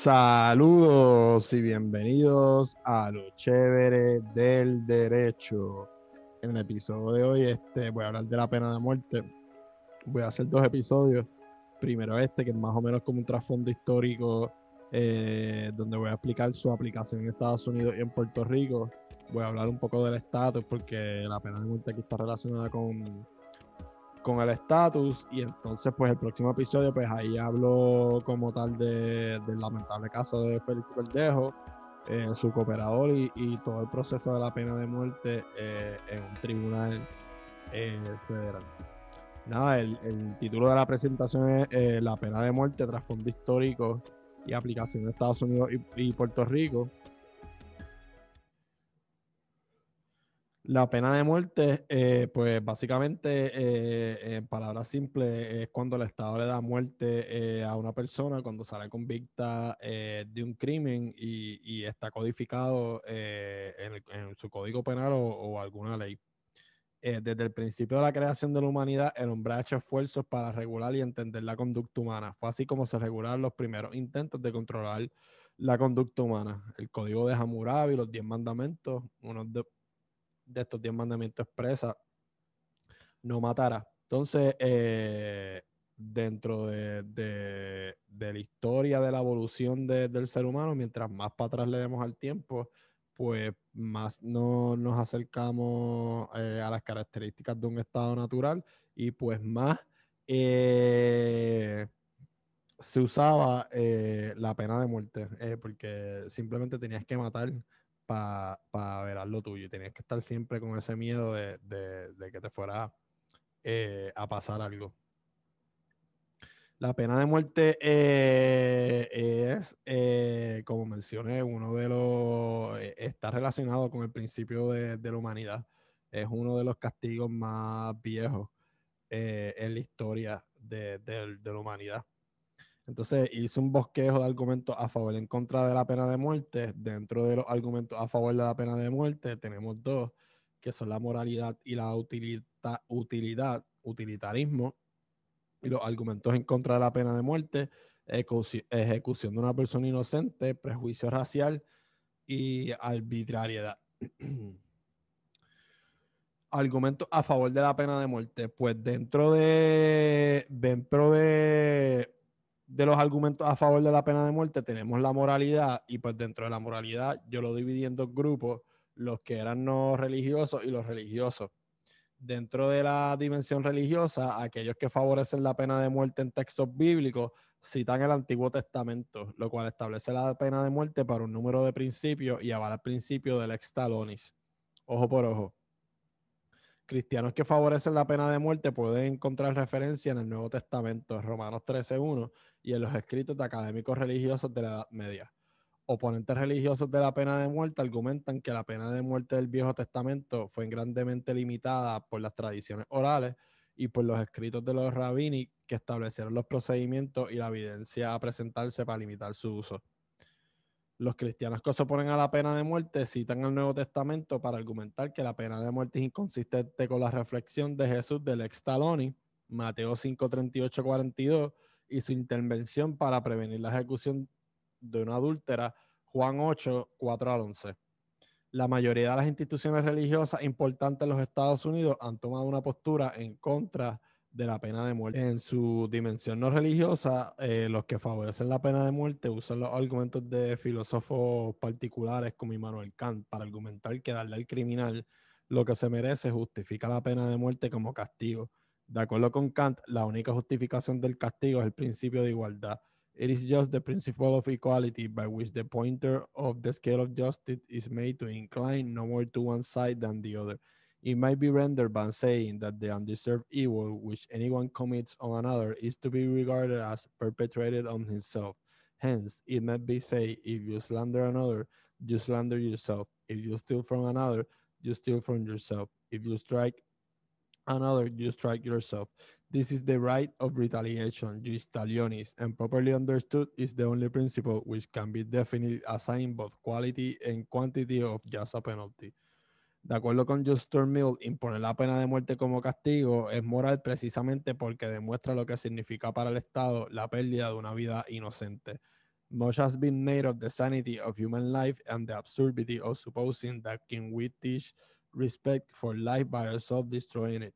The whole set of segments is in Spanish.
Saludos y bienvenidos a lo chévere del derecho. En el episodio de hoy este, voy a hablar de la pena de muerte. Voy a hacer dos episodios. Primero este, que es más o menos como un trasfondo histórico, eh, donde voy a explicar su aplicación en Estados Unidos y en Puerto Rico. Voy a hablar un poco del estatus, porque la pena de muerte aquí está relacionada con con el estatus y entonces pues el próximo episodio pues ahí hablo como tal de, del lamentable caso de Félix Verdejo, eh, su cooperador y, todo el proceso de la pena de muerte eh, en un tribunal eh, federal. Nada, el, título de la presentación es La pena de muerte, trasfondo histórico y aplicación en Estados Unidos y Puerto Rico. La pena de muerte, eh, pues básicamente, eh, en palabras simples, es cuando el Estado le da muerte eh, a una persona cuando sale convicta de un crimen y, está codificado en, su código penal o, alguna ley. desde el principio de la creación de la humanidad, el hombre ha hecho esfuerzos para regular y entender la conducta humana. Fue así como se regularon los primeros intentos de controlar la conducta humana. El código de Hammurabi, los diez mandamientos, uno de de estos diez mandamientos expresa, no matará. Entonces, eh, dentro de, la historia de la evolución del ser humano, mientras más para atrás le demos al tiempo, pues más no, nos acercamos eh, a las características de un estado natural y pues más eh, se usaba la pena de muerte, porque simplemente tenías que matar para pa ver lo tuyo. Y tenías que estar siempre con ese miedo de, que te fuera eh, a pasar algo. La pena de muerte eh, es, eh, como mencioné, uno de los. está relacionado con el principio de, la humanidad. Es uno de los castigos más viejos en la historia de la humanidad. Entonces hice un bosquejo de argumentos a favor y en contra de la pena de muerte. Dentro de los argumentos a favor de la pena de muerte tenemos dos, que son la moralidad y la utilidad, utilitarismo. Y los argumentos en contra de la pena de muerte, ejecución de una persona inocente, prejuicio racial y arbitrariedad. argumentos a favor de la pena de muerte. Pues dentro de, dentro de de los argumentos a favor de la pena de muerte tenemos la moralidad y pues dentro de la moralidad yo lo dividí en dos grupos, los que eran no religiosos y los religiosos. Dentro de la dimensión religiosa, aquellos que favorecen la pena de muerte en textos bíblicos citan el Antiguo Testamento, lo cual establece la pena de muerte para un número de principios y avala el principio del ex talonis, ojo por ojo cristianos que favorecen la pena de muerte pueden encontrar referencia en el Nuevo Testamento, Romanos 13.1, y en los escritos de académicos religiosos de la Edad Media. Oponentes religiosos de la pena de muerte argumentan que la pena de muerte del Viejo Testamento fue grandemente limitada por las tradiciones orales y por los escritos de los rabini que establecieron los procedimientos y la evidencia a presentarse para limitar su uso. Los cristianos que se oponen a la pena de muerte citan el Nuevo Testamento para argumentar que la pena de muerte es inconsistente con la reflexión de Jesús del ex Taloni, Mateo 5, 38, 42, y su intervención para prevenir la ejecución de una adúltera, Juan 8, 4 al 11. La mayoría de las instituciones religiosas importantes en los Estados Unidos han tomado una postura en contra de la pena de muerte. En su dimensión no religiosa, eh, los que favorecen la pena de muerte usan los argumentos de filósofos particulares como Immanuel Kant para argumentar que darle al criminal lo que se merece justifica la pena de muerte como castigo. De acuerdo con Kant, la única justificación del castigo es el principio de igualdad. It is just the principle of equality by which the pointer of the scale of justice is made to incline no more to one side than the other. It might be rendered by saying that the undeserved evil which anyone commits on another is to be regarded as perpetrated on himself. Hence, it might be said, if you slander another, you slander yourself. If you steal from another, you steal from yourself. If you strike another, you strike yourself. This is the right of retaliation, jus talionis, and properly understood is the only principle which can be definitely assigned both quality and quantity of just a penalty. De acuerdo con Justin Mill, imponer la pena de muerte como castigo es moral precisamente porque demuestra lo que significa para el Estado la pérdida de una vida inocente. Much has been made of the sanity of human life and the absurdity of supposing that can we teach respect for life by ourselves destroying it.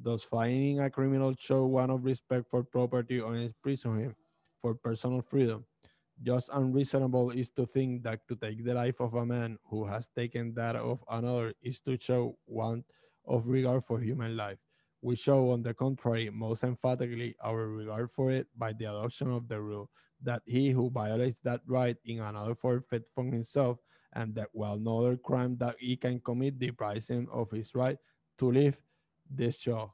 Does finding a criminal show one of respect for property or imprison him for personal freedom? Just unreasonable is to think that to take the life of a man who has taken that of another is to show want of regard for human life. We show, on the contrary, most emphatically our regard for it by the adoption of the rule that he who violates that right in another forfeit from himself, and that while no other crime that he can commit deprives him of his right to live this show.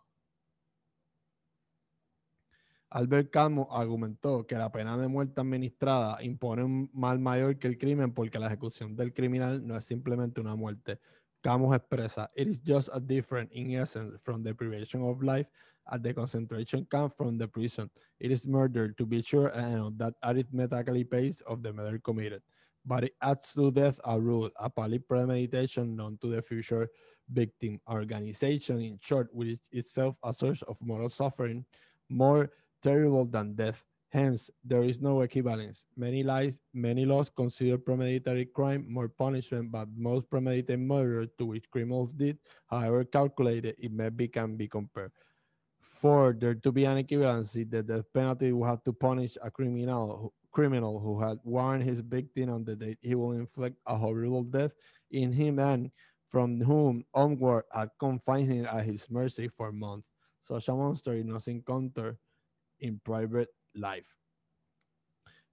Albert Camus argumentó que la pena de muerte administrada impone un mal mayor que el crimen porque la ejecución del criminal no es simplemente una muerte. Camus expresa, it is just a different in essence from the privation of life at the concentration camp from the prison. It is murder to be sure and that arithmetically pays of the murder committed. But it adds to death a rule, a premeditation known to the future victim. Organization, in short, which itself a source of moral suffering, more terrible than death. Hence, there is no equivalence. Many lies, many laws consider premeditated crime more punishment, but most premeditated murder to which criminals did, however calculated, it may be can be compared. For there to be an equivalency, the death penalty will have to punish a criminal criminal who had warned his victim on the date he will inflict a horrible death in him and from whom onward had confined him at his mercy for months. Such a monster is not encountered in private life.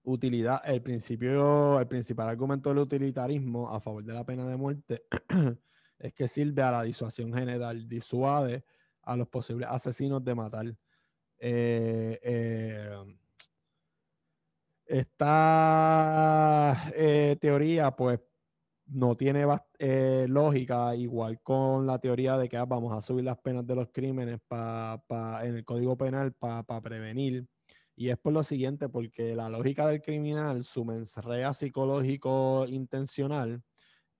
Utilidad, el principio, el principal argumento del utilitarismo a favor de la pena de muerte es que sirve a la disuasión general, disuade a los posibles asesinos de matar. Eh, eh, esta eh, teoría, pues, no tiene eh, lógica, igual con la teoría de que ah, vamos a subir las penas de los crímenes en el Código Penal para prevenir. Y es por lo siguiente, porque la lógica del criminal, su mensaje psicológico intencional,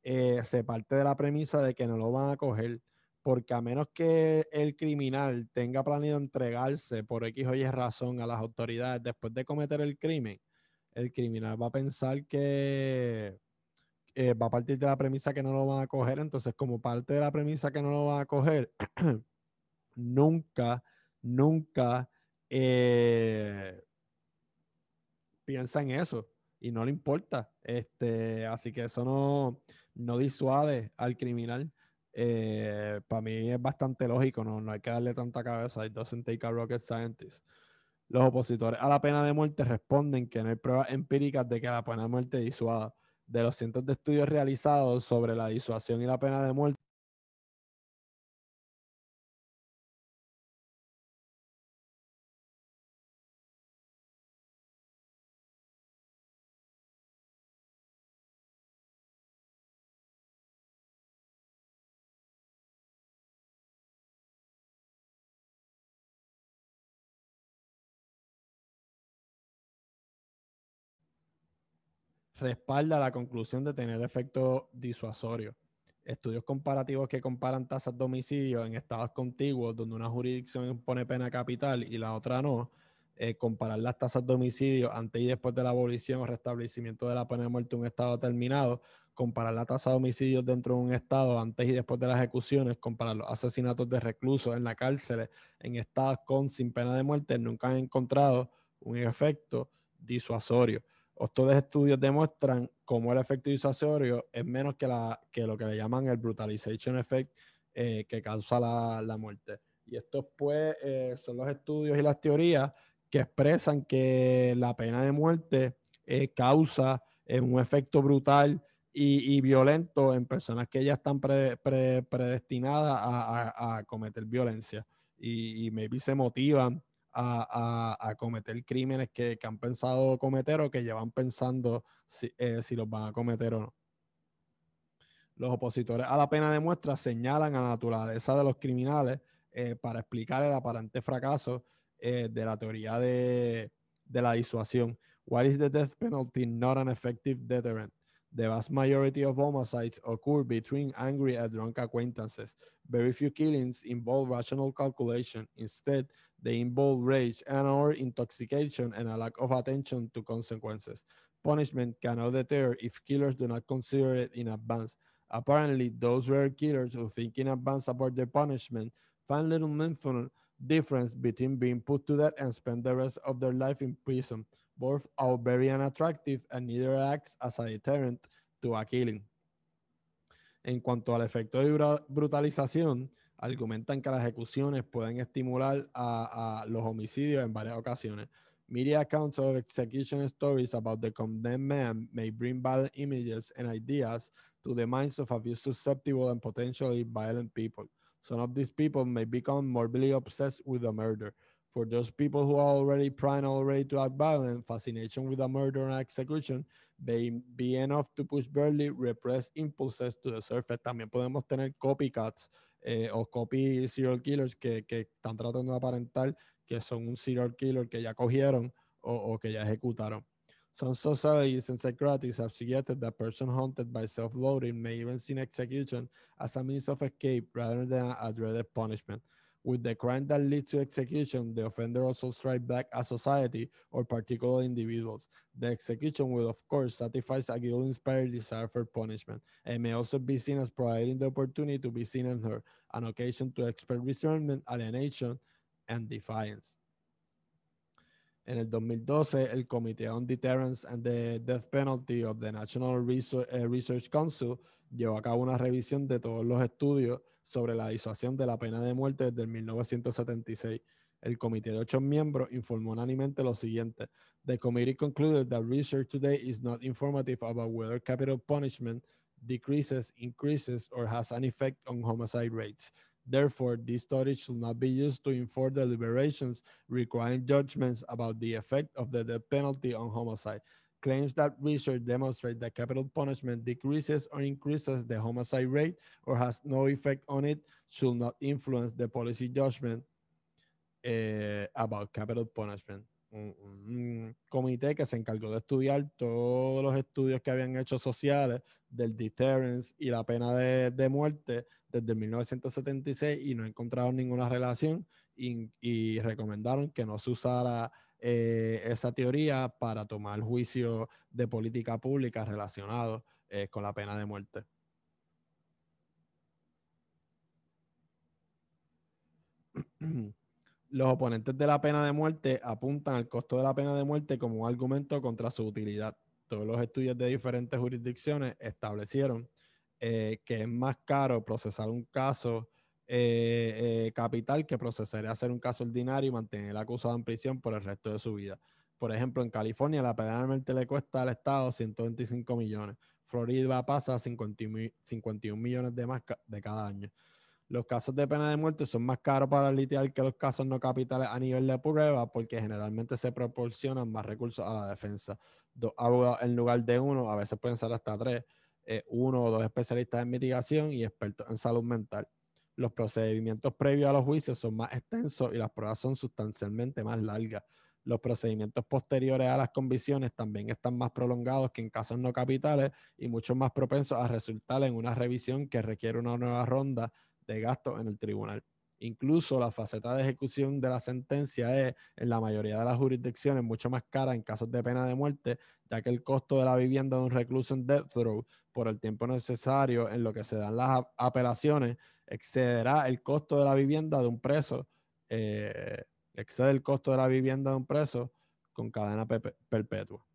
eh, se parte de la premisa de que no lo van a coger, porque a menos que el criminal tenga planeado entregarse por X o Y razón a las autoridades después de cometer el crimen, el criminal va a pensar que eh, va a partir de la premisa que no lo van a coger. Entonces, como parte de la premisa que no lo van a coger, nunca, nunca eh, piensa en eso y no le importa. Este, así que eso no, no disuade al criminal. Eh, para mí es bastante lógico, no, no hay que darle tanta cabeza. It doesn't take a rocket scientist. Los opositores a la pena de muerte responden que no hay pruebas empíricas de que la pena de muerte disuada de los cientos de estudios realizados sobre la disuasión y la pena de muerte. Respalda la conclusión de tener efecto disuasorio. Estudios comparativos que comparan tasas de homicidio en estados contiguos donde una jurisdicción impone pena capital y la otra no, eh, comparar las tasas de homicidio antes y después de la abolición o restablecimiento de la pena de muerte en un estado determinado, comparar la tasa de homicidios dentro de un estado antes y después de las ejecuciones, comparar los asesinatos de reclusos en la cárcel en estados con sin pena de muerte, nunca han encontrado un efecto disuasorio. Estos estudios demuestran cómo el efecto disuasorio es menos que, la, que lo que le llaman el brutalization effect eh, que causa la, muerte. Y estos pues eh, son los estudios y las teorías que expresan que la pena de muerte eh, causa un efecto brutal y, violento en personas que ya están predestinadas a, cometer violencia y, y maybe se motivan a, cometer crímenes que, han pensado cometer o que llevan pensando eh, si, los van a cometer o no. Los opositores a la pena de muestra señalan a la naturaleza de los criminales eh, para explicar el aparente fracaso eh, de la teoría de, de la disuasión. Why is the death penalty not an effective deterrent? The vast majority of homicides occur between angry and drunk acquaintances. Very few killings involve rational calculation. Instead, they involve rage and or intoxication and a lack of attention to consequences. punishment cannot deter if killers do not consider it in advance. Apparently, those rare killers who think in advance about their punishment find little meaningful difference between being put to death and spend the rest of their life in prison. Both are very unattractive and neither acts as a deterrent to a killing. En cuanto al efecto de brutalización, argumentan que las ejecuciones pueden estimular a, los homicidios en varias ocasiones. Media accounts of execution stories about the condemned man may bring violent images and ideas to the minds of a few susceptible and potentially violent people. Some of these people may become morbidly obsessed with the murder. For those people who are already primed already to act violent, fascination with a murder and execution may be enough to push barely repressed impulses to the surface. También podemos tener copycats eh, o copy serial killers que, que están tratando de aparentar que son un serial killer que ya cogieron o, o que ya ejecutaron. Some societies and psychiatrists have suggested that person haunted by self-loathing may even see execution as a means of escape rather than a dreaded punishment. With the crime that leads to execution, the offender also strikes back at society or particular individuals. The execution will, of course, satisfy a guilt-inspired desire for punishment and may also be seen as providing the opportunity to be seen and heard, an occasion to express resentment, alienation, and defiance. En el 2012, el Comité on Deterrence and the Death Penalty of the National eh, Research, Council llevó a cabo una revisión de todos los estudios sobre la disuasión de la pena de muerte desde 1976. El comité de ocho miembros informó unánimemente lo siguiente. The committee concluded that research today is not informative about whether capital punishment decreases, increases, or has an effect on homicide rates. Therefore, this study should not be used to inform deliberations requiring judgments about the effect of the death penalty on homicide. Claims that research demonstrate that capital punishment decreases or increases the homicide rate or has no effect on it should not influence the policy judgment uh, about capital punishment. Un, un, comité que se encargó de estudiar todos los estudios que habían hecho sociales del deterrence y la pena de, de muerte desde 1976 y no encontraron ninguna relación y, recomendaron que no se usara eh, esa teoría para tomar juicio de política pública relacionado eh, con la pena de muerte. Los oponentes de la pena de muerte apuntan al costo de la pena de muerte como un argumento contra su utilidad. Todos los estudios de diferentes jurisdicciones establecieron eh, que es más caro procesar un caso eh, eh, capital que procesar y hacer un caso ordinario y mantener al acusado en prisión por el resto de su vida. Por ejemplo, en California la pena de muerte le cuesta al Estado 125 millones. Florida pasa a 51 millones de más de cada año. Los casos de pena de muerte son más caros para litigar que los casos no capitales a nivel de prueba porque generalmente se proporcionan más recursos a la defensa. Dos abogados en lugar de uno, a veces pueden ser hasta tres. Eh, uno o dos especialistas en mitigación y expertos en salud mental. Los procedimientos previos a los juicios son más extensos y las pruebas son sustancialmente más largas. Los procedimientos posteriores a las convicciones también están más prolongados que en casos no capitales y mucho más propensos a resultar en una revisión que requiere una nueva ronda de gastos en el tribunal. Incluso la faceta de ejecución de la sentencia es, en la mayoría de las jurisdicciones, mucho más cara en casos de pena de muerte, ya que el costo de la vivienda de un recluso en death row por el tiempo necesario en lo que se dan las apelaciones excederá el costo de la vivienda de un preso, eh, excede el costo de la vivienda de un preso con cadena perpetua.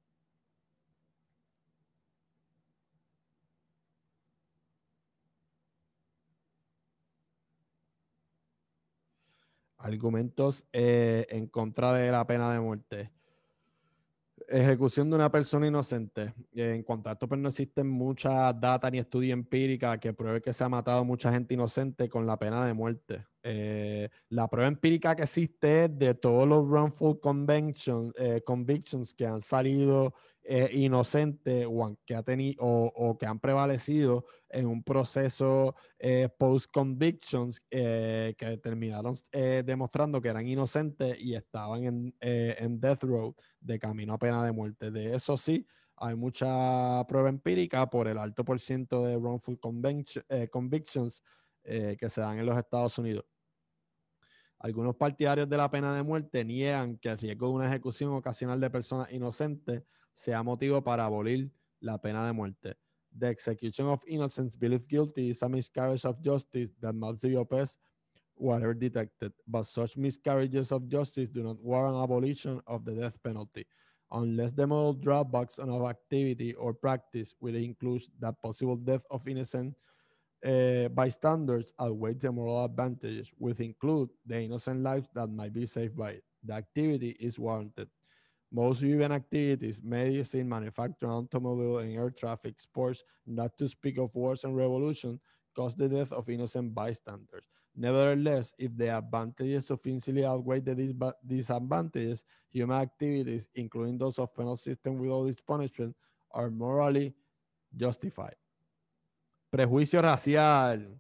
Argumentos eh, en contra de la pena de muerte. Ejecución de una persona inocente. En cuanto a esto, pues no existen mucha data ni estudio empírica que pruebe que se ha matado mucha gente inocente con la pena de muerte. Eh, la prueba empírica que existe es de todos los wrongful eh, convictions que han salido eh, inocentes o que, o, que han prevalecido en un proceso post-convictions que terminaron demostrando que eran inocentes y estaban en, en death row de camino a pena de muerte. De eso sí, hay mucha prueba empírica por el alto por ciento de wrongful convictions que se dan en los Estados Unidos. Algunos partidarios de la pena de muerte niegan que el riesgo de una ejecución ocasional de personas inocentes sea motivo para abolir la pena de muerte. The execution of innocents believed guilty is a miscarriage of justice that must be whatever detected, but such miscarriages of justice do not warrant abolition of the death penalty unless the moral drawbacks of activity or practice, which includes the possible death of innocent uh, bystanders, outweigh the moral advantages, which include the innocent lives that might be saved by it. The activity is warranted. Most human activities, medicine, manufacturing, automobile, and air traffic, sports, not to speak of wars and revolution, cause the death of innocent bystanders. Nevertheless, if the advantages sufficiently outweigh the disadvantages, human activities, including those of penal system with all its punishment, are morally justified. Prejuicio racial.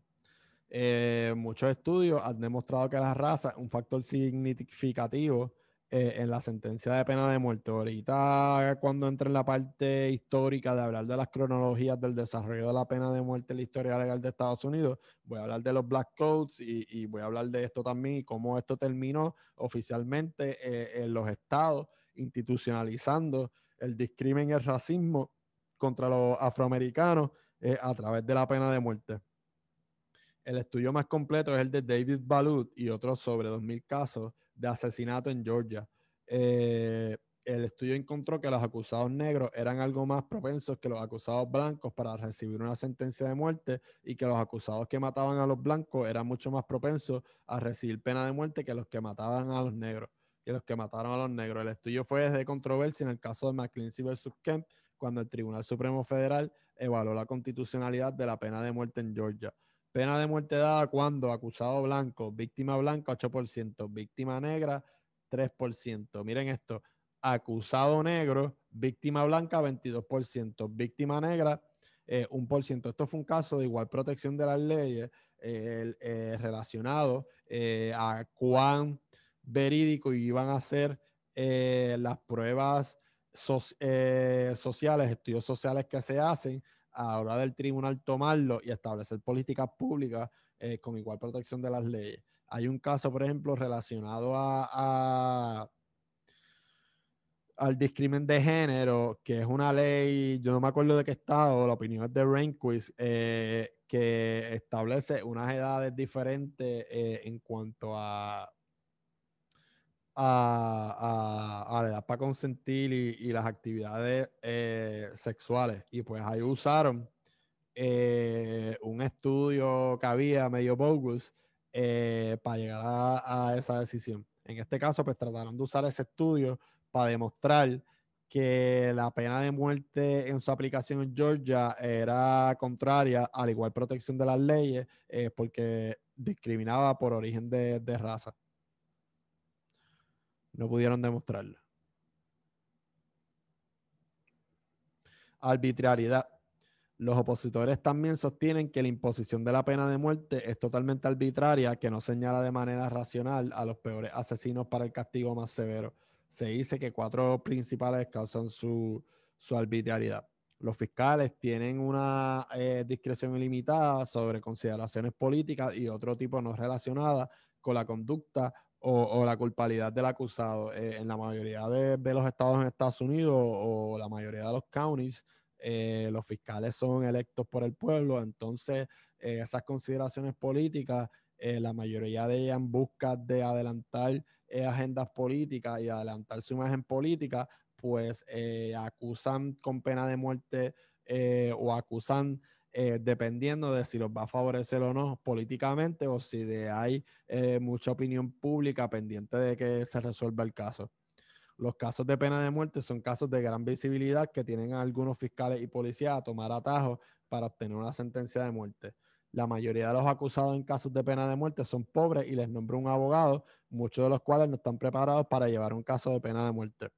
Eh, muchos estudios han demostrado que la raza es un factor significativo eh, en la sentencia de pena de muerte. Ahorita, cuando entre en la parte histórica de hablar de las cronologías del desarrollo de la pena de muerte en la historia legal de Estados Unidos, voy a hablar de los Black Codes y, voy a hablar de esto también y cómo esto terminó oficialmente eh, en los estados, institucionalizando el discrimen y el racismo contra los afroamericanos eh, a través de la pena de muerte. El estudio más completo es el de David Balut y otros sobre 2.000 casos de asesinato en Georgia. Eh, el estudio encontró que los acusados negros eran algo más propensos que los acusados blancos para recibir una sentencia de muerte y que los acusados que mataban a los blancos eran mucho más propensos a recibir pena de muerte que los que mataban a los negros, que los que mataron a los negros. El estudio fue de controversia en el caso de McClinchy versus Kemp, cuando el Tribunal Supremo Federal evaluó la constitucionalidad de la pena de muerte en Georgia. Pena de muerte dada cuando acusado blanco, víctima blanca 8%, víctima negra 3%. Miren esto, acusado negro, víctima blanca 22%, víctima negra 1%. Eh, esto fue un caso de igual protección de las leyes eh, relacionado eh, a cuán verídico iban a ser las pruebas sociales, estudios sociales que se hacen a la hora del tribunal tomarlo y establecer políticas públicas eh, con igual protección de las leyes. Hay un caso, por ejemplo, relacionado a, al discrimen de género, que es una ley, yo no me acuerdo de qué estado, la opinión es de Rehnquist, eh, que establece unas edades diferentes eh, en cuanto a a, la edad para consentir y, las actividades eh, sexuales. Y pues ahí usaron eh, un estudio que había medio bogus eh, para llegar a, esa decisión. En este caso, pues trataron de usar ese estudio para demostrar que la pena de muerte en su aplicación en Georgia era contraria a la igual protección de las leyes porque discriminaba por origen de raza. No pudieron demostrarlo. Arbitrariedad. Los opositores también sostienen que la imposición de la pena de muerte es totalmente arbitraria, que no señala de manera racional a los peores asesinos para el castigo más severo. Se dice que cuatro principales causan su, arbitrariedad. Los fiscales tienen una eh, discreción ilimitada sobre consideraciones políticas y otro tipo no relacionada con la conducta o, la culpabilidad del acusado. Eh, en la mayoría de, los estados en Estados Unidos o la mayoría de los counties, eh, los fiscales son electos por el pueblo, entonces eh, esas consideraciones políticas, la mayoría de ellas en busca de adelantar agendas políticas y adelantar su imagen política, pues acusan con pena de muerte o acusan eh, dependiendo de si los va a favorecer o no políticamente o si de hay eh, mucha opinión pública pendiente de que se resuelva el caso. Los casos de pena de muerte son casos de gran visibilidad que tienen a algunos fiscales y policías a tomar atajos para obtener una sentencia de muerte. La mayoría de los acusados en casos de pena de muerte son pobres y les nombra un abogado, muchos de los cuales no están preparados para llevar un caso de pena de muerte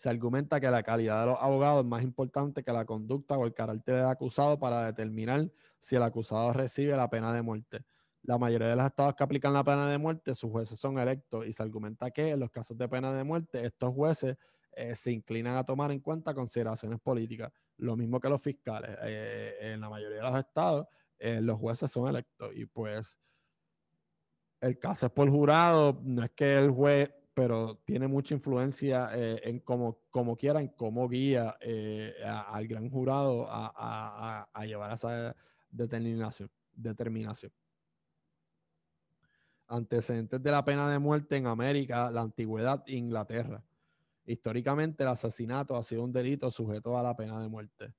se argumenta que la calidad de los abogados es más importante que la conducta o el carácter del acusado para determinar si el acusado recibe la pena de muerte. La mayoría de los estados que aplican la pena de muerte, sus jueces son electos y se argumenta que en los casos de pena de muerte, estos jueces eh, se inclinan a tomar en cuenta consideraciones políticas, lo mismo que los fiscales. Eh, en la mayoría de los estados, eh, los jueces son electos y pues el caso es por jurado, no es que el juez pero tiene mucha influencia eh, en cómo, como quiera, en cómo guía eh, al gran jurado a, a, llevar a esa determinación, determinación. Antecedentes de la pena de muerte en América, la antigüedad Inglaterra. Históricamente, el asesinato ha sido un delito sujeto a la pena de muerte.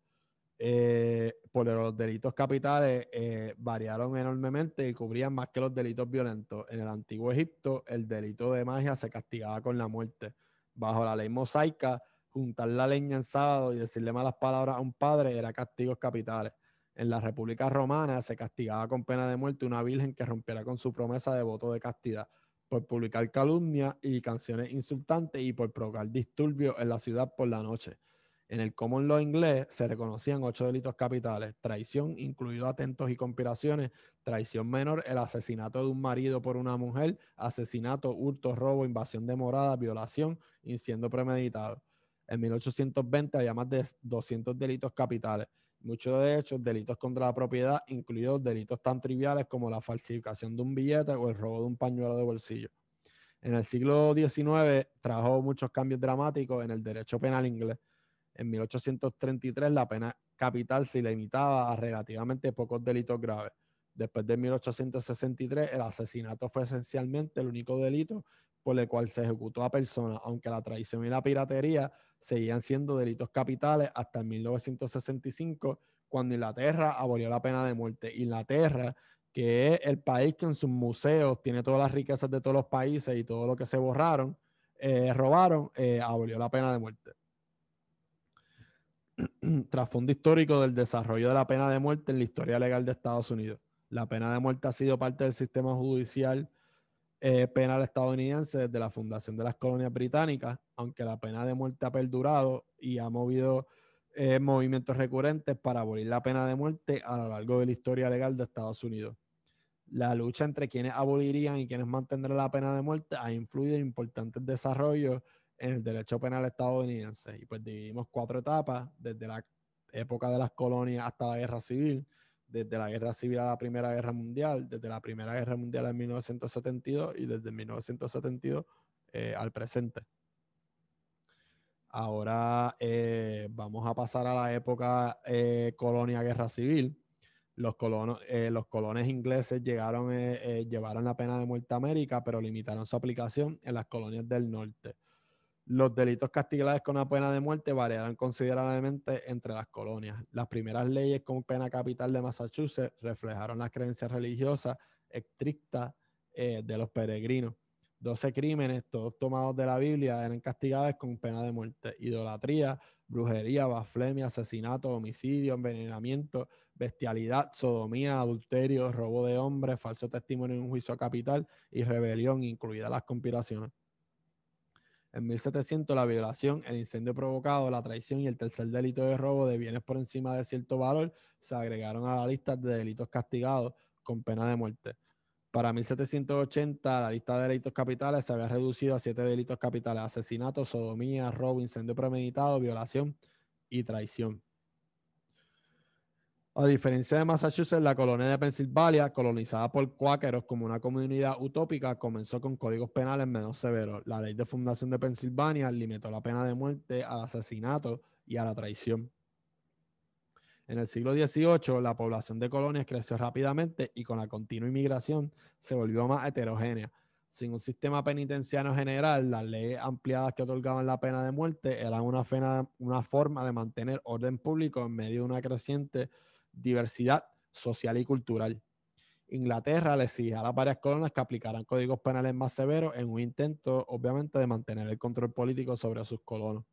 Eh, por los delitos capitales eh, variaron enormemente y cubrían más que los delitos violentos. En el antiguo Egipto, el delito de magia se castigaba con la muerte. Bajo la ley mosaica, juntar la leña en sábado y decirle malas palabras a un padre era castigos capitales. En la República Romana se castigaba con pena de muerte una virgen que rompiera con su promesa de voto de castidad por publicar calumnias y canciones insultantes y por provocar disturbios en la ciudad por la noche. En el common law inglés se reconocían ocho delitos capitales, traición, incluido atentos y conspiraciones, traición menor, el asesinato de un marido por una mujer, asesinato, hurto, robo, invasión de morada, violación, incendio premeditado. En 1820 había más de 200 delitos capitales, muchos de ellos delitos contra la propiedad, incluidos delitos tan triviales como la falsificación de un billete o el robo de un pañuelo de bolsillo. En el siglo XIX trajo muchos cambios dramáticos en el derecho penal inglés en 1833 la pena capital se limitaba a relativamente pocos delitos graves. Después de 1863 el asesinato fue esencialmente el único delito por el cual se ejecutó a personas, aunque la traición y la piratería seguían siendo delitos capitales hasta 1965, cuando Inglaterra abolió la pena de muerte. Inglaterra, que es el país que en sus museos tiene todas las riquezas de todos los países y todo lo que se borraron, eh, robaron, eh, abolió la pena de muerte. trasfondo histórico del desarrollo de la pena de muerte en la historia legal de Estados Unidos. La pena de muerte ha sido parte del sistema judicial eh, penal estadounidense desde la fundación de las colonias británicas, aunque la pena de muerte ha perdurado y ha movido eh, movimientos recurrentes para abolir la pena de muerte a lo largo de la historia legal de Estados Unidos. La lucha entre quienes abolirían y quienes mantendrán la pena de muerte ha influido en importantes desarrollos en el derecho penal estadounidense. Y pues dividimos cuatro etapas, desde la época de las colonias hasta la guerra civil, desde la guerra civil a la Primera Guerra Mundial, desde la Primera Guerra Mundial en 1972 y desde 1972 eh, al presente. Ahora eh, vamos a pasar a la época eh, colonia-guerra civil. Los, colonos, los colones ingleses llegaron, llevaron la pena de muerte a América, pero limitaron su aplicación en las colonias del norte. Los delitos castigables con la pena de muerte variaron considerablemente entre las colonias. Las primeras leyes con pena capital de Massachusetts reflejaron las creencias religiosas estrictas eh, de los peregrinos. Doce crímenes, todos tomados de la Biblia, eran castigados con pena de muerte. Idolatría, brujería, blasfemia, asesinato, homicidio, envenenamiento, bestialidad, sodomía, adulterio, robo de hombres, falso testimonio en un juicio capital y rebelión, incluidas las conspiraciones. En 1700 la violación, el incendio provocado, la traición y el tercer delito de robo de bienes por encima de cierto valor se agregaron a la lista de delitos castigados con pena de muerte. Para 1780 la lista de delitos capitales se había reducido a siete delitos capitales, asesinato, sodomía, robo, incendio premeditado, violación y traición. A diferencia de Massachusetts, la colonia de Pensilvania, colonizada por cuáqueros como una comunidad utópica, comenzó con códigos penales menos severos. La ley de fundación de Pensilvania limitó la pena de muerte al asesinato y a la traición. En el siglo XVIII, la población de colonias creció rápidamente y con la continua inmigración se volvió más heterogénea. Sin un sistema penitenciario general, las leyes ampliadas que otorgaban la pena de muerte eran una, una forma de mantener orden público en medio de una creciente diversidad social y cultural. Inglaterra le exige a las varias colonias que aplicaran códigos penales más severos en un intento, obviamente, de mantener el control político sobre sus colonos.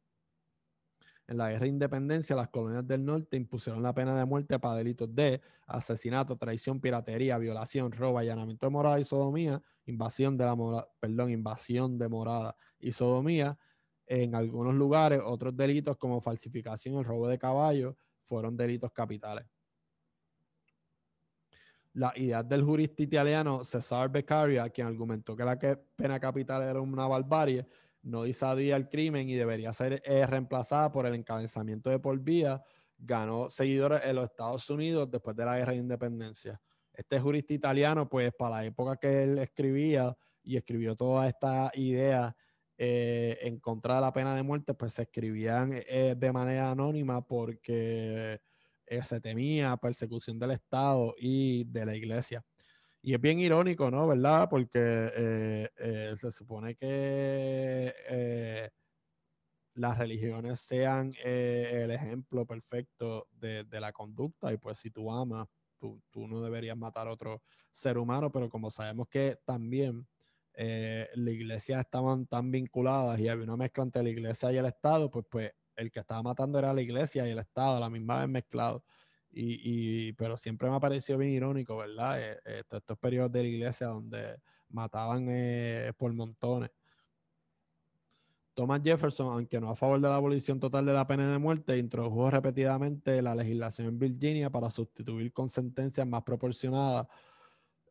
En la guerra de independencia, las colonias del norte impusieron la pena de muerte para delitos de asesinato, traición, piratería, violación, robo, allanamiento de morada y sodomía, invasión de la morada, perdón, invasión de morada y sodomía. En algunos lugares, otros delitos como falsificación y robo de caballos fueron delitos capitales la idea del jurista italiano Cesar Beccaria, quien argumentó que la pena capital era una barbarie, no disadía el crimen y debería ser eh, reemplazada por el encabezamiento de por vía, ganó seguidores en los Estados Unidos después de la guerra de independencia. Este jurista italiano, pues para la época que él escribía y escribió toda esta idea eh, en contra de la pena de muerte, pues se escribían eh, de manera anónima porque se temía persecución del Estado y de la iglesia. Y es bien irónico, ¿no? ¿Verdad? Porque se supone que las religiones sean el ejemplo perfecto de, de, la conducta y pues si tú amas tú, no deberías matar otro ser humano, pero como sabemos que también eh, la iglesia estaban tan vinculadas y había una mezcla entre la iglesia y el Estado, pues, pues el que estaba matando era la iglesia y el Estado, la misma vez mezclado. Y, pero siempre me ha parecido bien irónico, ¿verdad? Eh, eh, estos periodos de la iglesia donde mataban por montones. Thomas Jefferson, aunque no a favor de la abolición total de la pena de muerte, introdujo repetidamente la legislación en Virginia para sustituir con sentencias más proporcionadas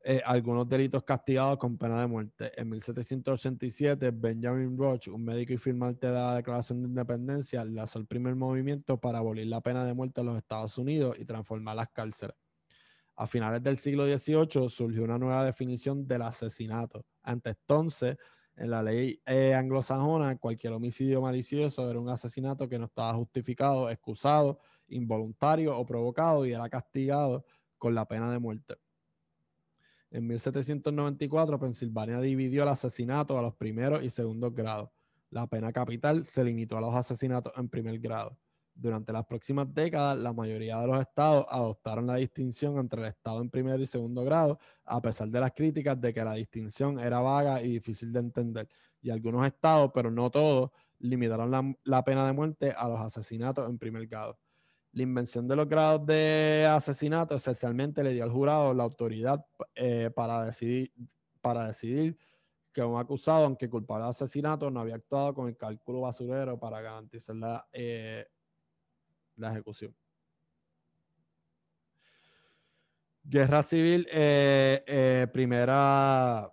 eh, algunos delitos castigados con pena de muerte. En 1787, Benjamin Roach, un médico y firmante de la Declaración de Independencia, lanzó el primer movimiento para abolir la pena de muerte en los Estados Unidos y transformar las cárceles. A finales del siglo XVIII surgió una nueva definición del asesinato. Ante entonces, en la ley eh, anglosajona, cualquier homicidio malicioso era un asesinato que no estaba justificado, excusado, involuntario o provocado y era castigado con la pena de muerte. En 1794, Pensilvania dividió el asesinato a los primeros y segundos grados. La pena capital se limitó a los asesinatos en primer grado. Durante las próximas décadas, la mayoría de los estados adoptaron la distinción entre el estado en primer y segundo grado, a pesar de las críticas de que la distinción era vaga y difícil de entender. Y algunos estados, pero no todos, limitaron la, pena de muerte a los asesinatos en primer grado. La invención de los grados de asesinato esencialmente le dio al jurado la autoridad eh, para, decidir, que un acusado, aunque culpable de asesinato, no había actuado con el cálculo basurero para garantizar la eh, ejecución. Guerra civil, eh, primera,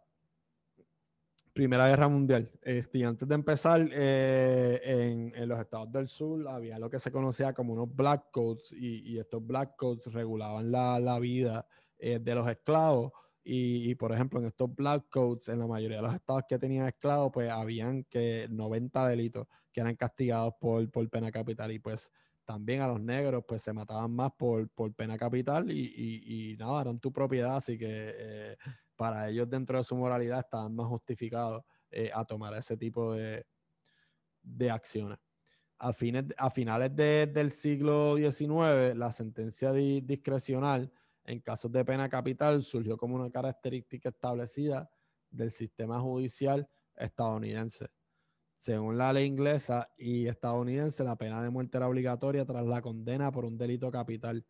primera guerra mundial. Este, antes de empezar, eh, en, los estados del sur había lo que se conocía como unos black codes y, estos black codes regulaban la, vida de los esclavos. Y, por ejemplo, en estos black codes, en la mayoría de los estados que tenían esclavos, pues habían que 90 delitos que eran castigados por, por pena capital. Y pues también a los negros pues se mataban más por, pena capital y, nada, eran tu propiedad, así que eh, para ellos dentro de su moralidad estaban más justificados eh, a tomar ese tipo de, acciones. A, fines, a finales del siglo XIX, la sentencia discrecional en casos de pena capital surgió como una característica establecida del sistema judicial estadounidense. Según la ley inglesa y estadounidense, la pena de muerte era obligatoria tras la condena por un delito capital.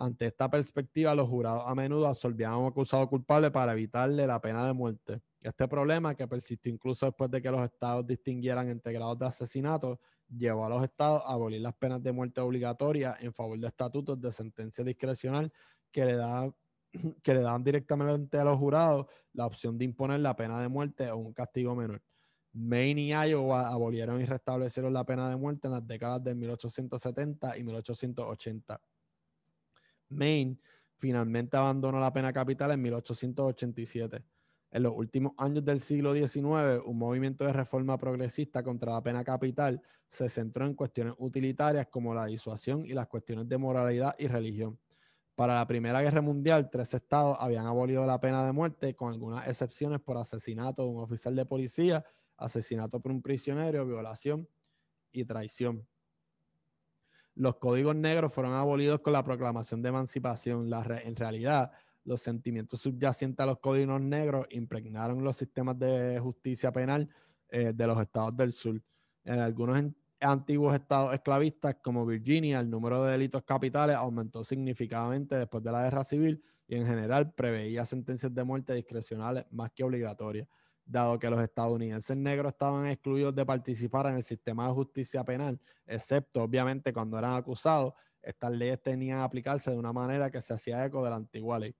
Ante esta perspectiva, los jurados a menudo absolvían a un acusado culpable para evitarle la pena de muerte. Este problema, que persistió incluso después de que los estados distinguieran entre grados de asesinato, llevó a los estados a abolir las penas de muerte obligatorias en favor de estatutos de sentencia discrecional que le, da, que le daban directamente a los jurados la opción de imponer la pena de muerte o un castigo menor. Maine y Iowa abolieron y restablecieron la pena de muerte en las décadas de 1870 y 1880. Maine finalmente abandonó la pena capital en 1887. En los últimos años del siglo XIX, un movimiento de reforma progresista contra la pena capital se centró en cuestiones utilitarias como la disuasión y las cuestiones de moralidad y religión. Para la Primera Guerra Mundial, tres estados habían abolido la pena de muerte, con algunas excepciones por asesinato de un oficial de policía asesinato por un prisionero, violación y traición. Los códigos negros fueron abolidos con la proclamación de emancipación. en realidad, los sentimientos subyacentes a los códigos negros impregnaron los sistemas de justicia penal eh, de los estados del sur. En algunos antiguos estados esclavistas como Virginia, el número de delitos capitales aumentó significativamente después de la guerra civil y en general preveía sentencias de muerte discrecionales más que obligatorias dado que los estadounidenses negros estaban excluidos de participar en el sistema de justicia penal, excepto obviamente cuando eran acusados, estas leyes tenían que aplicarse de una manera que se hacía eco de la antigua ley.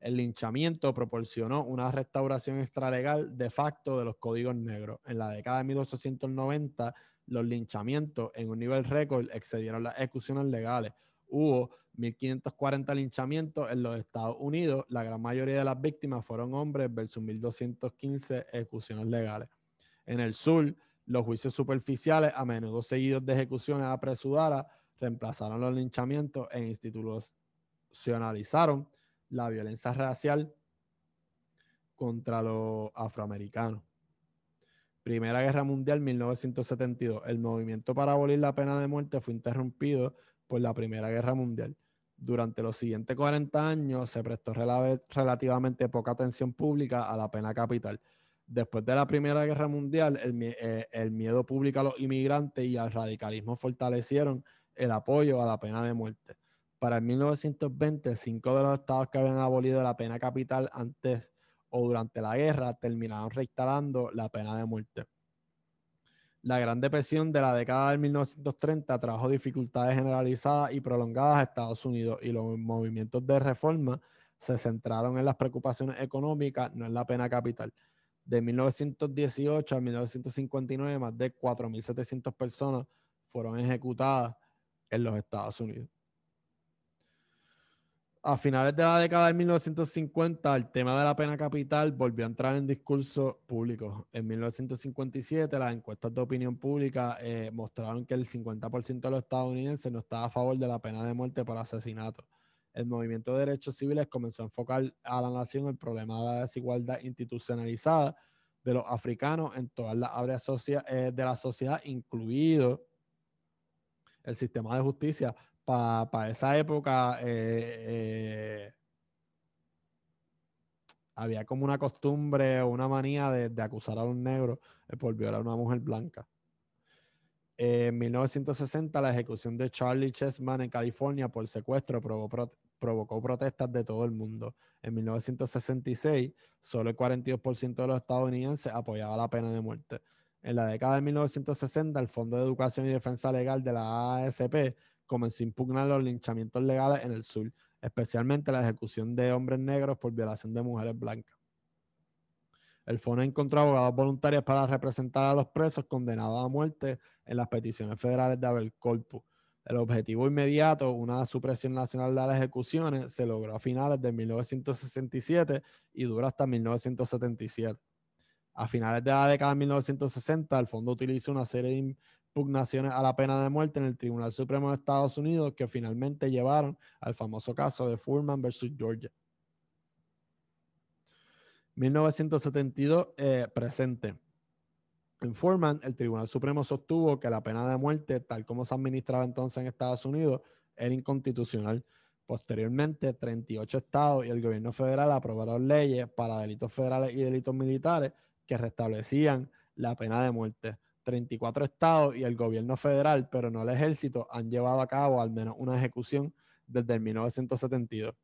El linchamiento proporcionó una restauración extralegal de facto de los códigos negros. En la década de 1890, los linchamientos en un nivel récord excedieron las ejecuciones legales, hubo 1.540 linchamientos en los Estados Unidos. La gran mayoría de las víctimas fueron hombres versus 1.215 ejecuciones legales. En el sur, los juicios superficiales, a menudo seguidos de ejecuciones apresuradas, reemplazaron los linchamientos e institucionalizaron la violencia racial contra los afroamericanos. Primera Guerra Mundial 1972. El movimiento para abolir la pena de muerte fue interrumpido por la Primera Guerra Mundial. Durante los siguientes 40 años se prestó relativamente poca atención pública a la pena capital. Después de la Primera Guerra Mundial, el, eh, el miedo público a los inmigrantes y al radicalismo fortalecieron el apoyo a la pena de muerte. Para el 1920, cinco de los estados que habían abolido la pena capital antes o durante la guerra terminaron reinstalando la pena de muerte. La Gran Depresión de la década de 1930 trajo dificultades generalizadas y prolongadas a Estados Unidos y los movimientos de reforma se centraron en las preocupaciones económicas, no en la pena capital. De 1918 a 1959, más de 4.700 personas fueron ejecutadas en los Estados Unidos a finales de la década de 1950, el tema de la pena capital volvió a entrar en discurso público. En 1957, las encuestas de opinión pública eh, mostraron que el 50% de los estadounidenses no estaba a favor de la pena de muerte por asesinato. El movimiento de derechos civiles comenzó a enfocar a la nación el problema de la desigualdad institucionalizada de los africanos en todas las áreas eh, de la sociedad, incluido el sistema de justicia, para esa época eh, eh, había como una costumbre o una manía de, acusar a un negro por violar a una mujer blanca. En 1960, la ejecución de Charlie Chessman en California por secuestro provocó protestas de todo el mundo. En 1966, solo el 42% de los estadounidenses apoyaba la pena de muerte. En la década de 1960, el Fondo de Educación y Defensa Legal de la ASP comenzó a impugnar los linchamientos legales en el sur, especialmente la ejecución de hombres negros por violación de mujeres blancas. El fondo encontró abogados voluntarios para representar a los presos condenados a muerte en las peticiones federales de haber corpus. El objetivo inmediato, una supresión nacional de las ejecuciones, se logró a finales de 1967 y dura hasta 1977. A finales de la década de 1960, el fondo utilizó una serie de a la pena de muerte en el Tribunal Supremo de Estados Unidos que finalmente llevaron al famoso caso de Furman versus Georgia. 1972 eh, presente. En Furman, el Tribunal Supremo sostuvo que la pena de muerte, tal como se administraba entonces en Estados Unidos, era inconstitucional. Posteriormente, 38 estados y el gobierno federal aprobaron leyes para delitos federales y delitos militares que restablecían la pena de muerte. 34 estados y el gobierno federal, pero no el ejército, han llevado a cabo al menos una ejecución desde el 1972.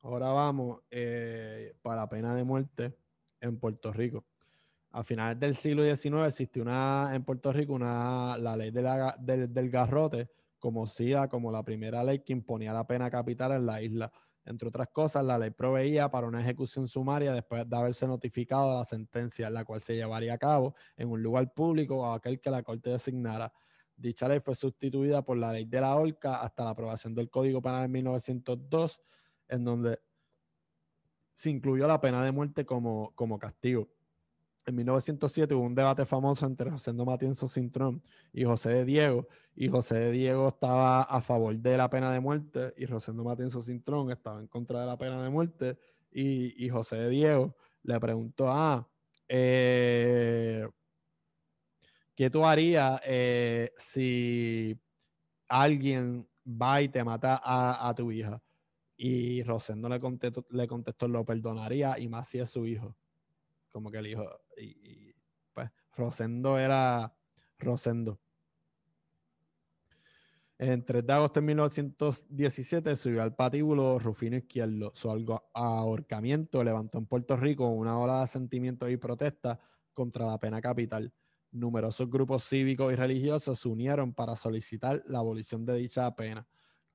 Ahora vamos eh, para pena de muerte en Puerto Rico. A finales del siglo XIX existió una, en Puerto Rico una, la ley del garrote, conocida como la primera ley que imponía la pena capital en la isla. Entre otras cosas, la ley proveía para una ejecución sumaria después de haberse notificado la sentencia, la cual se llevaría a cabo en un lugar público o aquel que la Corte designara. Dicha ley fue sustituida por la ley de la horca hasta la aprobación del Código Penal en 1902, en donde se incluyó la pena de muerte como, como castigo en 1907 hubo un debate famoso entre José Matienzo Cintrón y José de Diego, y José de Diego estaba a favor de la pena de muerte y Rosendo Matienzo Cintrón estaba en contra de la pena de muerte, y, José de Diego le preguntó, ah, eh, ¿qué tú harías eh, si alguien va y te mata a, tu hija? Y Rosendo le contestó, le contestó, lo perdonaría y más si es su hijo como que el hijo, y, pues Rosendo era Rosendo. En 3 de agosto de 1917 subió al patíbulo Rufino Izquierdo. Su ahorcamiento levantó en Puerto Rico una ola de sentimientos y protestas contra la pena capital. Numerosos grupos cívicos y religiosos se unieron para solicitar la abolición de dicha pena.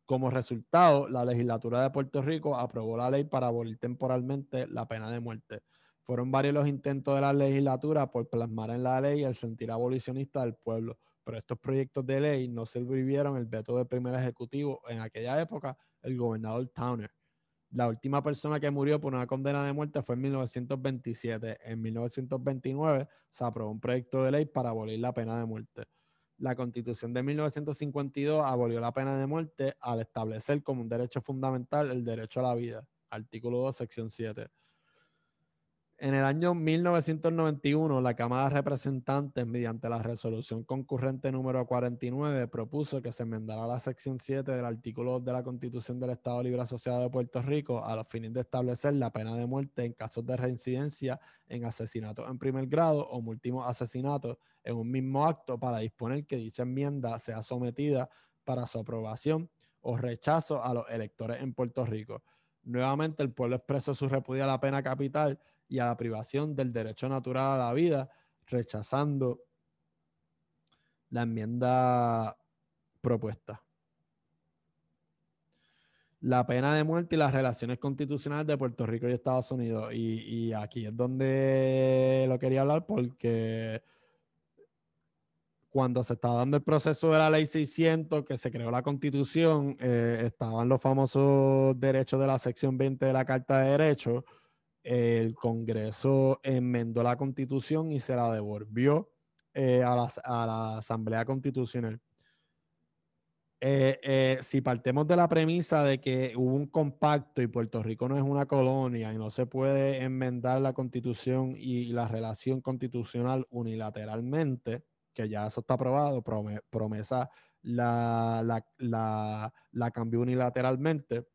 Como resultado, la legislatura de Puerto Rico aprobó la ley para abolir temporalmente la pena de muerte. Fueron varios los intentos de la legislatura por plasmar en la ley el sentir abolicionista del pueblo, pero estos proyectos de ley no sobrevivieron el veto del primer ejecutivo en aquella época, el gobernador Towner. La última persona que murió por una condena de muerte fue en 1927. En 1929 se aprobó un proyecto de ley para abolir la pena de muerte. La constitución de 1952 abolió la pena de muerte al establecer como un derecho fundamental el derecho a la vida. Artículo 2, sección 7. En el año 1991, la Cámara de Representantes, mediante la resolución concurrente número 49, propuso que se enmendara la sección 7 del artículo 2 de la Constitución del Estado Libre Asociado de Puerto Rico a los fines de establecer la pena de muerte en casos de reincidencia en asesinatos en primer grado o múltiples asesinatos en un mismo acto para disponer que dicha enmienda sea sometida para su aprobación o rechazo a los electores en Puerto Rico. Nuevamente, el pueblo expresó su repudio a la pena capital y a la privación del derecho natural a la vida, rechazando la enmienda propuesta. La pena de muerte y las relaciones constitucionales de Puerto Rico y Estados Unidos. Y, aquí es donde lo quería hablar porque cuando se estaba dando el proceso de la ley 600, que se creó la constitución, eh, estaban los famosos derechos de la sección 20 de la Carta de Derechos el Congreso enmendó la constitución y se la devolvió eh, a, la, Asamblea Constitucional. Eh, eh, si partimos de la premisa de que hubo un compacto y Puerto Rico no es una colonia y no se puede enmendar la constitución y la relación constitucional unilateralmente, que ya eso está aprobado, promesa la, la, la cambió unilateralmente,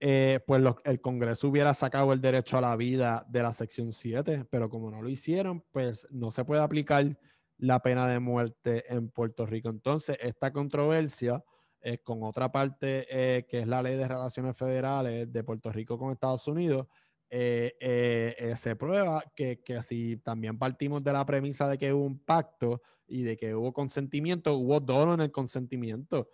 eh, pues el Congreso hubiera sacado el derecho a la vida de la sección 7, pero como no lo hicieron, pues no se puede aplicar la pena de muerte en Puerto Rico. Entonces, esta controversia eh, con otra parte eh, que es la ley de relaciones federales de Puerto Rico con Estados Unidos, se prueba que, que si también partimos de la premisa de que hubo un pacto y de que hubo consentimiento, hubo dolo en el consentimiento.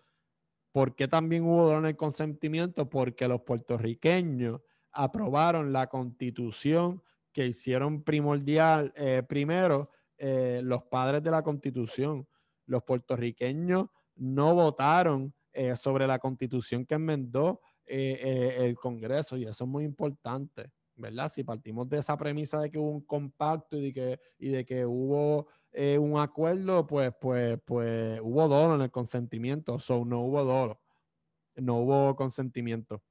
¿Por qué también hubo dolor en el consentimiento? Porque los puertorriqueños aprobaron la constitución que hicieron primordial eh, primero eh, los padres de la constitución. Los puertorriqueños no votaron eh, sobre la constitución que enmendó el Congreso y eso es muy importante. ¿verdad? Si partimos de esa premisa de que hubo un compacto y de que, y de que hubo eh, un acuerdo, pues, pues, pues hubo dolo en el consentimiento, so no hubo dolo, no hubo consentimiento.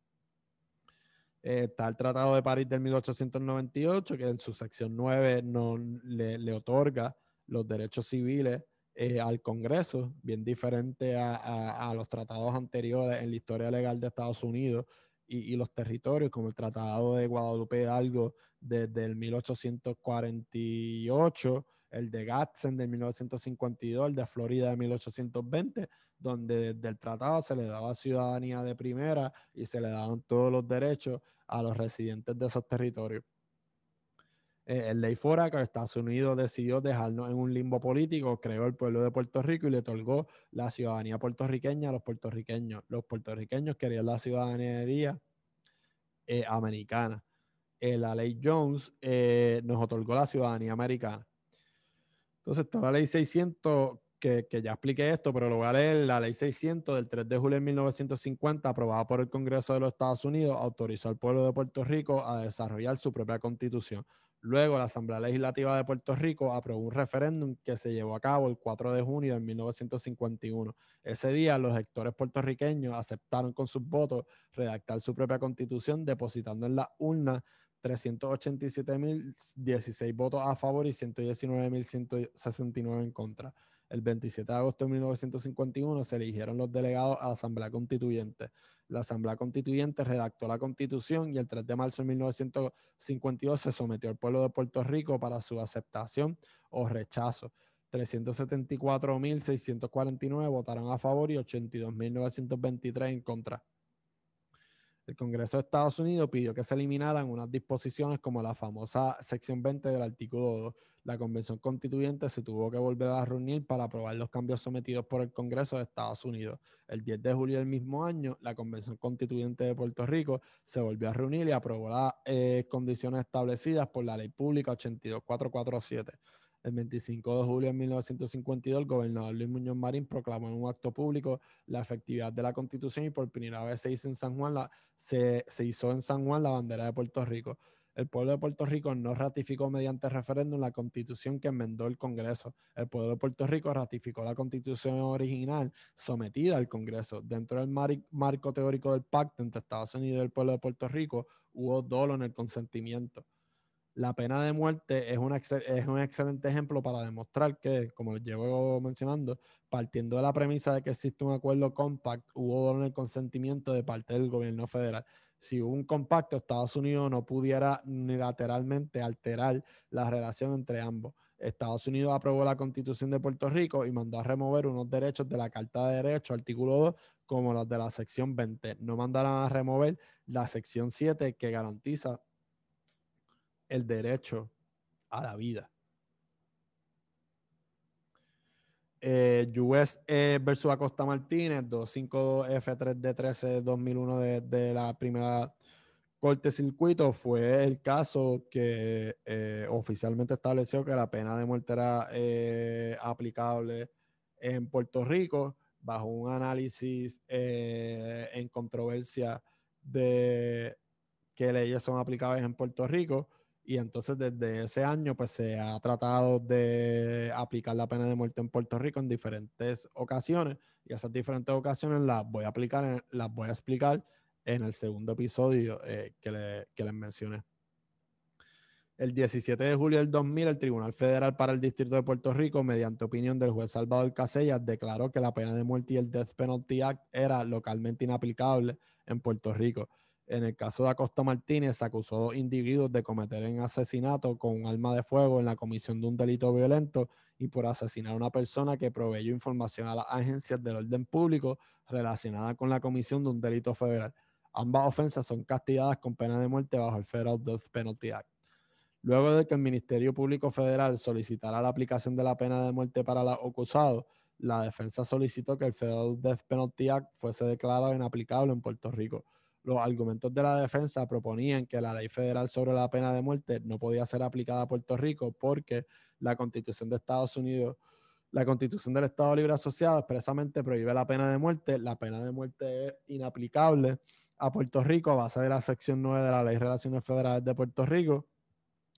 Eh, está el Tratado de París del 1898, que en su sección 9 no, le, otorga los derechos civiles eh, al Congreso, bien diferente a, a, los tratados anteriores en la historia legal de Estados Unidos, y, los territorios, como el Tratado de Guadalupe Hidalgo desde el 1848, el de Gadsden de 1952, el de Florida de 1820, donde desde el tratado se le daba ciudadanía de primera y se le daban todos los derechos a los residentes de esos territorios. Eh, el ley fora que Estados Unidos decidió dejarnos en un limbo político, creó el pueblo de Puerto Rico y le otorgó la ciudadanía puertorriqueña a los puertorriqueños. Los puertorriqueños querían la ciudadanía eh, americana. Eh, la ley Jones nos otorgó la ciudadanía americana. Entonces está la ley 600, que, que, ya expliqué esto, pero lo voy a leer. La ley 600 del 3 de julio de 1950, aprobada por el Congreso de los Estados Unidos, autorizó al pueblo de Puerto Rico a desarrollar su propia constitución. Luego, la Asamblea Legislativa de Puerto Rico aprobó un referéndum que se llevó a cabo el 4 de junio de 1951. Ese día, los electores puertorriqueños aceptaron con sus votos redactar su propia constitución, depositando en la urna 387.016 votos a favor y 119.169 en contra. El 27 de agosto de 1951 se eligieron los delegados a la Asamblea Constituyente la Asamblea Constituyente redactó la Constitución y el 3 de marzo de 1952 se sometió al pueblo de Puerto Rico para su aceptación o rechazo. 374.649 votaron a favor y 82.923 en contra. El Congreso de Estados Unidos pidió que se eliminaran unas disposiciones como la famosa sección 20 del artículo 2. La Convención Constituyente se tuvo que volver a reunir para aprobar los cambios sometidos por el Congreso de Estados Unidos. El 10 de julio del mismo año, la Convención Constituyente de Puerto Rico se volvió a reunir y aprobó las eh, condiciones establecidas por la Ley Pública 82447. El 25 de julio de 1952, el gobernador Luis Muñoz Marín proclamó en un acto público la efectividad de la Constitución y por primera vez se hizo en San Juan la, se, se hizo en San Juan la bandera de Puerto Rico el pueblo de Puerto Rico no ratificó mediante referéndum la constitución que enmendó el Congreso. El pueblo de Puerto Rico ratificó la constitución original sometida al Congreso. Dentro del marco teórico del pacto entre Estados Unidos y el pueblo de Puerto Rico hubo dolo en el consentimiento. La pena de muerte es, es un excelente ejemplo para demostrar que, como les llevo mencionando, partiendo de la premisa de que existe un acuerdo compact, hubo dolo en el consentimiento de parte del gobierno federal si hubo un compacto, Estados Unidos no pudiera unilateralmente alterar la relación entre ambos. Estados Unidos aprobó la constitución de Puerto Rico y mandó a remover unos derechos de la Carta de Derechos, artículo 2, como los de la sección 20. No mandaron a remover la sección 7 que garantiza el derecho a la vida. eh, US eh, versus Acosta Martínez, 252 F3D13 2001 de, de, la primera corte circuito, fue el caso que eh, oficialmente estableció que la pena de muerte era eh, aplicable en Puerto Rico bajo un análisis en controversia de qué leyes son aplicables en Puerto Rico y entonces desde ese año pues se ha tratado de aplicar la pena de muerte en Puerto Rico en diferentes ocasiones y esas diferentes ocasiones las voy a aplicar, las voy a explicar en el segundo episodio eh, que, les mencioné. El 17 de julio del 2000, el Tribunal Federal para el Distrito de Puerto Rico, mediante opinión del juez Salvador Casellas, declaró que la pena de muerte y el Death Penalty Act era localmente inaplicable en Puerto Rico. En el caso de Acosta Martínez, se acusó a dos individuos de cometer un asesinato con un arma de fuego en la comisión de un delito violento y por asesinar a una persona que proveyó información a las agencias del orden público relacionada con la comisión de un delito federal. Ambas ofensas son castigadas con pena de muerte bajo el Federal Death Penalty Act. Luego de que el Ministerio Público Federal solicitara la aplicación de la pena de muerte para los acusados, la defensa solicitó que el Federal Death Penalty Act fuese declarado inaplicable en Puerto Rico los argumentos de la defensa proponían que la ley federal sobre la pena de muerte no podía ser aplicada a Puerto Rico porque la constitución de Estados Unidos, la constitución del Estado Libre Asociado expresamente prohíbe la pena de muerte. La pena de muerte es inaplicable a Puerto Rico a base de la sección 9 de la Ley de Relaciones Federales de Puerto Rico,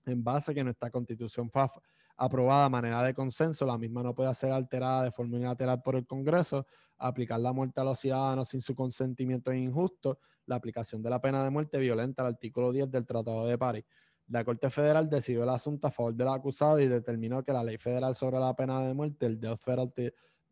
en base a que nuestra constitución fue aprobada a manera de consenso, la misma no puede ser alterada de forma unilateral por el Congreso, aplicar la muerte a los ciudadanos sin su consentimiento es injusto, la aplicación de la pena de muerte violenta al artículo 10 del Tratado de París. La Corte Federal decidió el asunto a favor del acusado y determinó que la ley federal sobre la pena de muerte, el,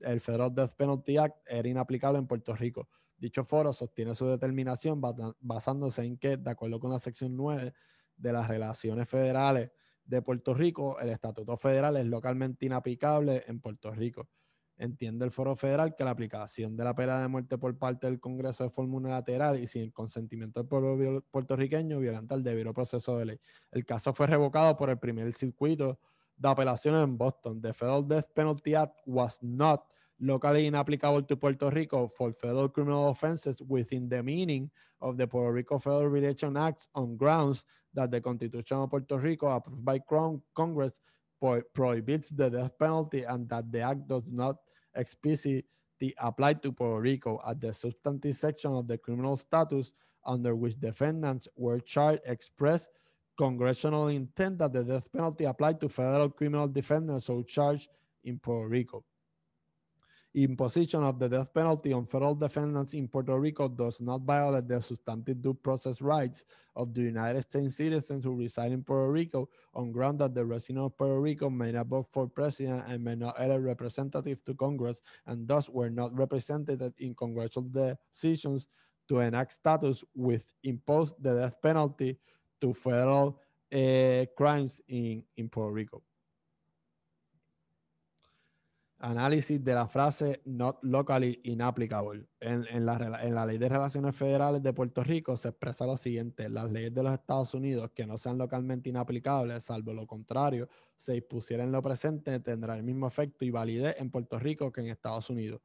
el Federal Death Penalty Act, era inaplicable en Puerto Rico. Dicho foro sostiene su determinación basándose en que, de acuerdo con la sección 9 de las relaciones federales de Puerto Rico, el Estatuto Federal es localmente inaplicable en Puerto Rico. Entiende el Foro Federal que la aplicación de la pena de muerte por parte del Congreso de forma unilateral y sin consentimiento del pueblo puertorriqueño violenta el debido proceso de ley. El caso fue revocado por el primer circuito de apelaciones en Boston. The Federal Death Penalty Act was not locally inapplicable to Puerto Rico for federal criminal offenses within the meaning of the Puerto Rico Federal Relation Acts on grounds that the Constitution of Puerto Rico approved by Congress prohibits the death penalty and that the act does not explicitly applied to Puerto Rico at the substantive section of the criminal status under which defendants were charged express congressional intent that the death penalty applied to federal criminal defendants so charged in Puerto Rico imposition of the death penalty on federal defendants in Puerto Rico does not violate the substantive due process rights of the United States citizens who reside in Puerto Rico on ground that the residents of Puerto Rico may not vote for president and may not elect representative to Congress and thus were not represented in congressional decisions to enact status with impose the death penalty to federal uh, crimes in, in Puerto Rico. Análisis de la frase not locally inapplicable. En, la, ley de relaciones federales de Puerto Rico se expresa lo siguiente, las leyes de los Estados Unidos que no sean localmente inaplicables, salvo lo contrario, se dispusieran en lo presente, tendrá el mismo efecto y validez en Puerto Rico que en Estados Unidos.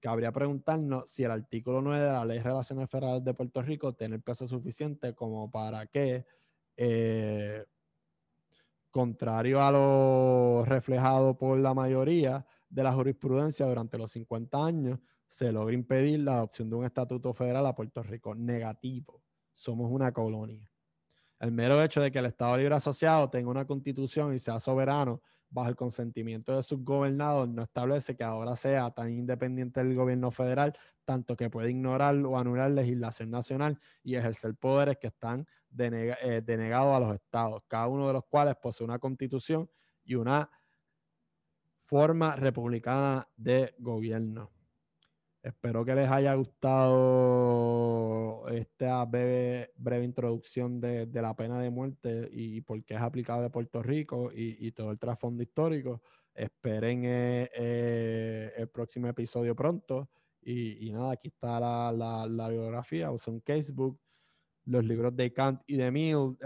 Cabría preguntarnos si el artículo 9 de la ley de relaciones federales de Puerto Rico tiene el peso suficiente como para que... Eh, contrario a lo reflejado por la mayoría de la jurisprudencia durante los 50 años, se logra impedir la adopción de un estatuto federal a Puerto Rico. Negativo. Somos una colonia. El mero hecho de que el Estado Libre Asociado tenga una constitución y sea soberano bajo el consentimiento de sus gobernados no establece que ahora sea tan independiente del gobierno federal, tanto que puede ignorar o anular legislación nacional y ejercer poderes que están eh, denegados a los estados, cada uno de los cuales posee una constitución y una forma republicana de gobierno. Espero que les haya gustado esta breve, introducción de, la pena de muerte y, por qué es aplicable en Puerto Rico y, todo el trasfondo histórico. Esperen eh, eh, el próximo episodio pronto. Y, nada, aquí está la, biografía, o sea, un casebook, los libros de Kant y de Mill,